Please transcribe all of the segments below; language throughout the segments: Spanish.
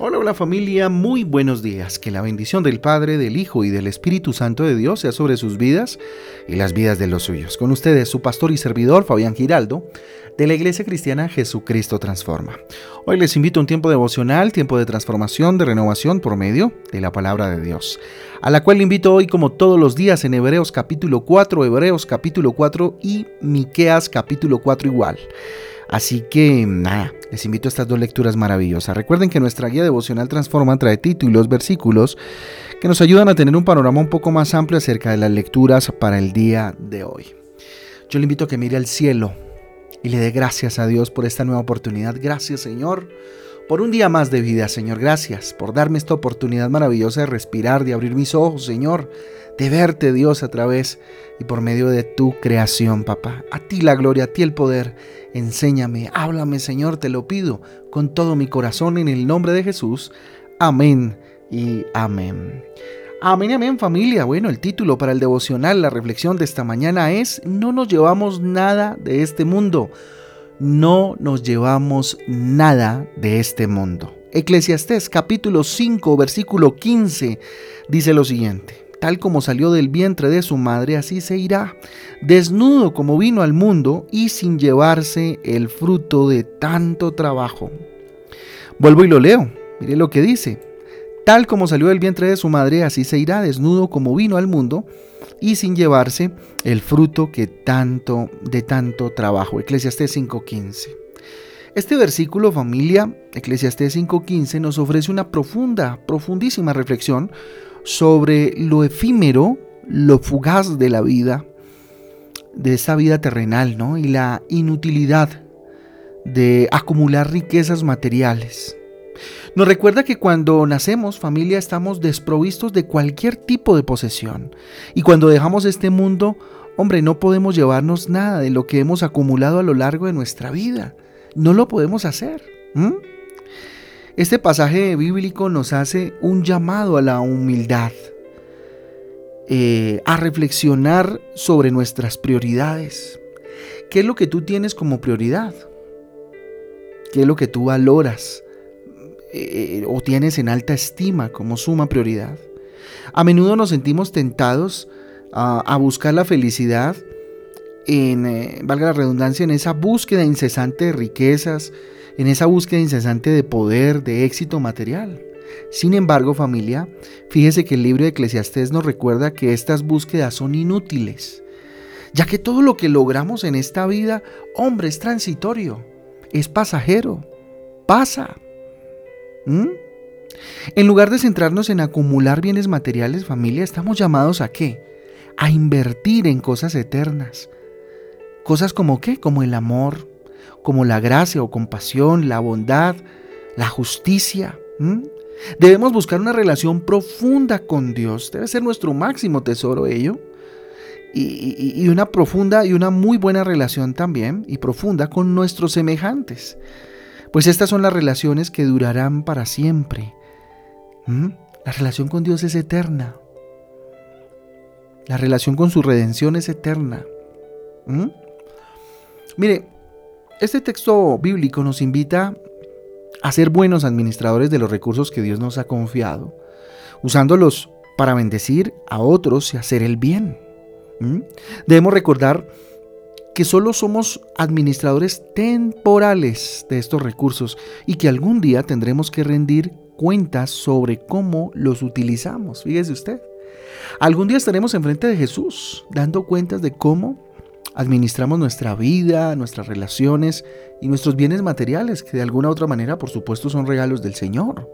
Hola, hola familia, muy buenos días. Que la bendición del Padre, del Hijo y del Espíritu Santo de Dios sea sobre sus vidas y las vidas de los suyos. Con ustedes, su pastor y servidor, Fabián Giraldo, de la Iglesia Cristiana Jesucristo Transforma. Hoy les invito a un tiempo devocional, tiempo de transformación, de renovación por medio de la palabra de Dios, a la cual le invito hoy como todos los días en Hebreos capítulo 4, Hebreos capítulo 4 y Miqueas capítulo 4 igual. Así que nada, les invito a estas dos lecturas maravillosas. Recuerden que nuestra guía devocional Transforma trae títulos, versículos que nos ayudan a tener un panorama un poco más amplio acerca de las lecturas para el día de hoy. Yo le invito a que mire al cielo y le dé gracias a Dios por esta nueva oportunidad. Gracias Señor por un día más de vida, Señor. Gracias por darme esta oportunidad maravillosa de respirar, de abrir mis ojos, Señor, de verte, Dios, a través y por medio de tu creación, papá. A ti la gloria, a ti el poder. Enséñame, háblame, Señor, te lo pido con todo mi corazón en el nombre de Jesús. Amén y amén. Amén, amén familia. Bueno, el título para el devocional, la reflexión de esta mañana es, no nos llevamos nada de este mundo no nos llevamos nada de este mundo. Eclesiastés capítulo 5 versículo 15 dice lo siguiente, tal como salió del vientre de su madre, así se irá, desnudo como vino al mundo y sin llevarse el fruto de tanto trabajo. Vuelvo y lo leo, mire lo que dice, tal como salió del vientre de su madre, así se irá, desnudo como vino al mundo y sin llevarse el fruto que tanto de tanto trabajo. Eclesiastés 5:15. Este versículo, familia, Eclesiastés 5:15 nos ofrece una profunda, profundísima reflexión sobre lo efímero, lo fugaz de la vida, de esa vida terrenal, ¿no? Y la inutilidad de acumular riquezas materiales. Nos recuerda que cuando nacemos, familia, estamos desprovistos de cualquier tipo de posesión. Y cuando dejamos este mundo, hombre, no podemos llevarnos nada de lo que hemos acumulado a lo largo de nuestra vida. No lo podemos hacer. Este pasaje bíblico nos hace un llamado a la humildad, eh, a reflexionar sobre nuestras prioridades. ¿Qué es lo que tú tienes como prioridad? ¿Qué es lo que tú valoras? Eh, o tienes en alta estima como suma prioridad. A menudo nos sentimos tentados a, buscar la felicidad en, eh, valga la redundancia, en esa búsqueda incesante de riquezas, en esa búsqueda incesante de poder, de éxito material. Sin embargo, familia, fíjese que el libro de Eclesiastés nos recuerda que estas búsquedas son inútiles, ya que todo lo que logramos en esta vida, hombre, es transitorio, es pasajero, pasa. ¿Mm? En lugar de centrarnos en acumular bienes materiales, familia, estamos llamados a qué? A invertir en cosas eternas. Cosas como qué? Como el amor, como la gracia o compasión, la bondad, la justicia. Debemos buscar una relación profunda con Dios. Debe ser nuestro máximo tesoro ello. y, una profunda y una muy buena relación también y profunda con nuestros semejantes. Pues estas son las relaciones que durarán para siempre. ¿Mm? La relación con Dios es eterna. La relación con su redención es eterna. ¿Mm? Mire, este texto bíblico nos invita a ser buenos administradores de los recursos que Dios nos ha confiado, usándolos para bendecir a otros y hacer el bien. ¿Mm? Debemos recordar que solo somos administradores temporales de estos recursos y que algún día tendremos que rendir cuentas sobre cómo los utilizamos. Fíjese usted. Algún día estaremos enfrente de Jesús dando cuentas de cómo administramos nuestra vida, nuestras relaciones y nuestros bienes materiales, que de alguna u otra manera, por supuesto, son regalos del Señor.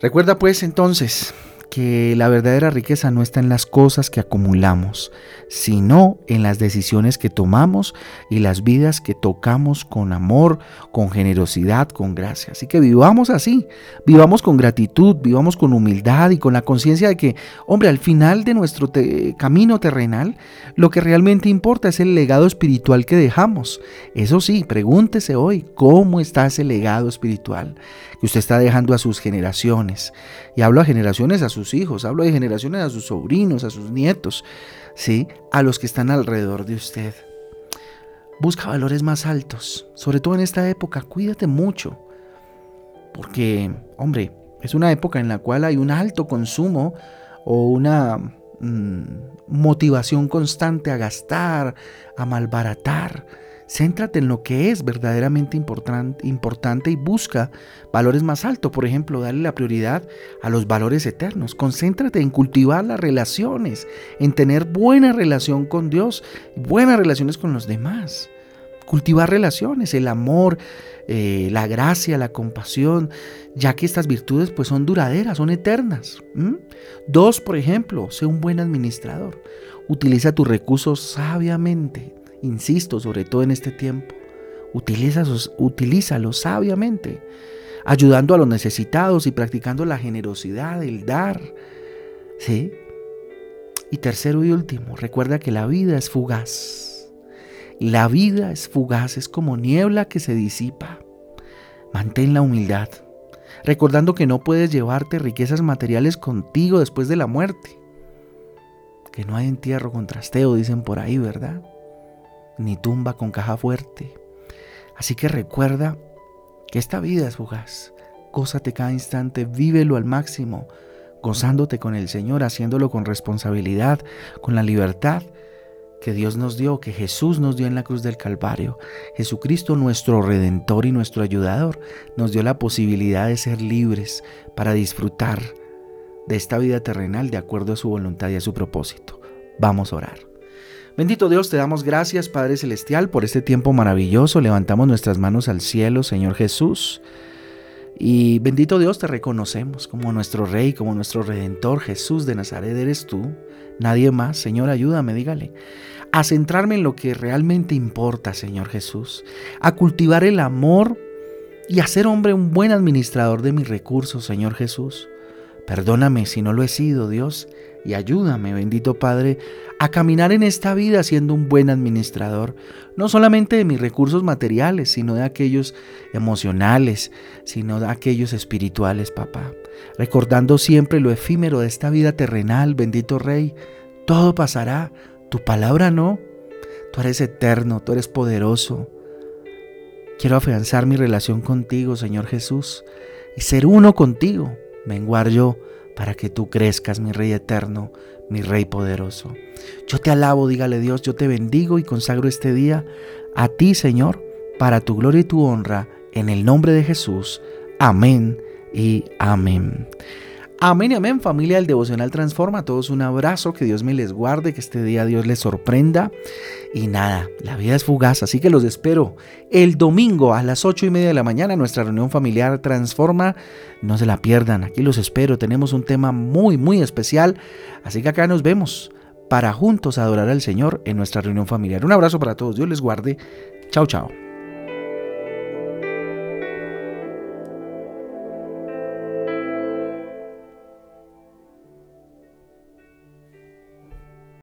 Recuerda pues entonces que la verdadera riqueza no está en las cosas que acumulamos, sino en las decisiones que tomamos y las vidas que tocamos con amor, con generosidad, con gracia. Así que vivamos así, vivamos con gratitud, vivamos con humildad y con la conciencia de que, hombre, al final de nuestro camino terrenal, lo que realmente importa es el legado espiritual que dejamos. Eso sí, pregúntese hoy, ¿cómo está ese legado espiritual que usted está dejando a sus generaciones? Y hablo a generaciones a sus hijos, hablo de generaciones a sus sobrinos, a sus nietos, ¿sí? a los que están alrededor de usted. Busca valores más altos, sobre todo en esta época, cuídate mucho. porque, hombre, es una época en la cual hay un alto consumo o una mm, motivación constante a gastar, a malbaratar. Céntrate en lo que es verdaderamente importante y busca valores más altos. Por ejemplo, darle la prioridad a los valores eternos. Concéntrate en cultivar las relaciones, en tener buena relación con Dios, buenas relaciones con los demás. Cultivar relaciones, el amor, eh, la gracia, la compasión, ya que estas virtudes pues son duraderas, son eternas. Dos, por ejemplo, sé un buen administrador. Utiliza tus recursos sabiamente. Insisto, sobre todo en este tiempo. Utilízalos, utilízalos sabiamente, ayudando a los necesitados y practicando la generosidad, el dar. ¿Sí? Y tercero y último, recuerda que la vida es fugaz. La vida es fugaz, es como niebla que se disipa. Mantén la humildad, recordando que no puedes llevarte riquezas materiales contigo después de la muerte. Que no hay entierro con trasteo, dicen por ahí, ¿verdad? Ni tumba con caja fuerte. Así que recuerda que esta vida es fugaz. Gózate cada instante, vívelo al máximo, gozándote con el Señor, haciéndolo con responsabilidad, con la libertad que Dios nos dio, que Jesús nos dio en la cruz del Calvario. Jesucristo, nuestro redentor y nuestro ayudador, nos dio la posibilidad de ser libres para disfrutar de esta vida terrenal de acuerdo a su voluntad y a su propósito. Vamos a orar. Bendito Dios, te damos gracias, Padre Celestial, por este tiempo maravilloso. Levantamos nuestras manos al cielo, Señor Jesús. Y bendito Dios, te reconocemos como nuestro Rey, como nuestro Redentor, Jesús de Nazaret eres tú. Nadie más, Señor, ayúdame, dígale a centrarme en lo que realmente importa, Señor Jesús, a cultivar el amor y a ser hombre un buen administrador de mis recursos, Señor Jesús. Perdóname si no lo he sido, Dios, y ayúdame, bendito Padre, a caminar en esta vida siendo un buen administrador, no solamente de mis recursos materiales, sino de aquellos emocionales, sino de aquellos espirituales, papá. Recordando siempre lo efímero de esta vida terrenal, bendito Rey, todo pasará, tu palabra no. Tú eres eterno, tú eres poderoso. Quiero afianzar mi relación contigo, Señor Jesús, y ser uno contigo. Menguar yo para que tú crezcas, mi Rey eterno, mi Rey poderoso. Yo te alabo, dígale Dios, yo te bendigo y consagro este día a ti, Señor, para tu gloria y tu honra, en el nombre de Jesús. Amén y amén. Amén y amén, familia del Devocional Transforma. A todos un abrazo, que Dios me les guarde, que este día Dios les sorprenda. Y nada, la vida es fugaz, así que los espero el domingo a las ocho y media de la mañana, nuestra reunión familiar Transforma. No se la pierdan, aquí los espero. Tenemos un tema muy, muy especial, así que acá nos vemos para juntos adorar al Señor en nuestra reunión familiar. Un abrazo para todos, Dios les guarde. Chao, chao.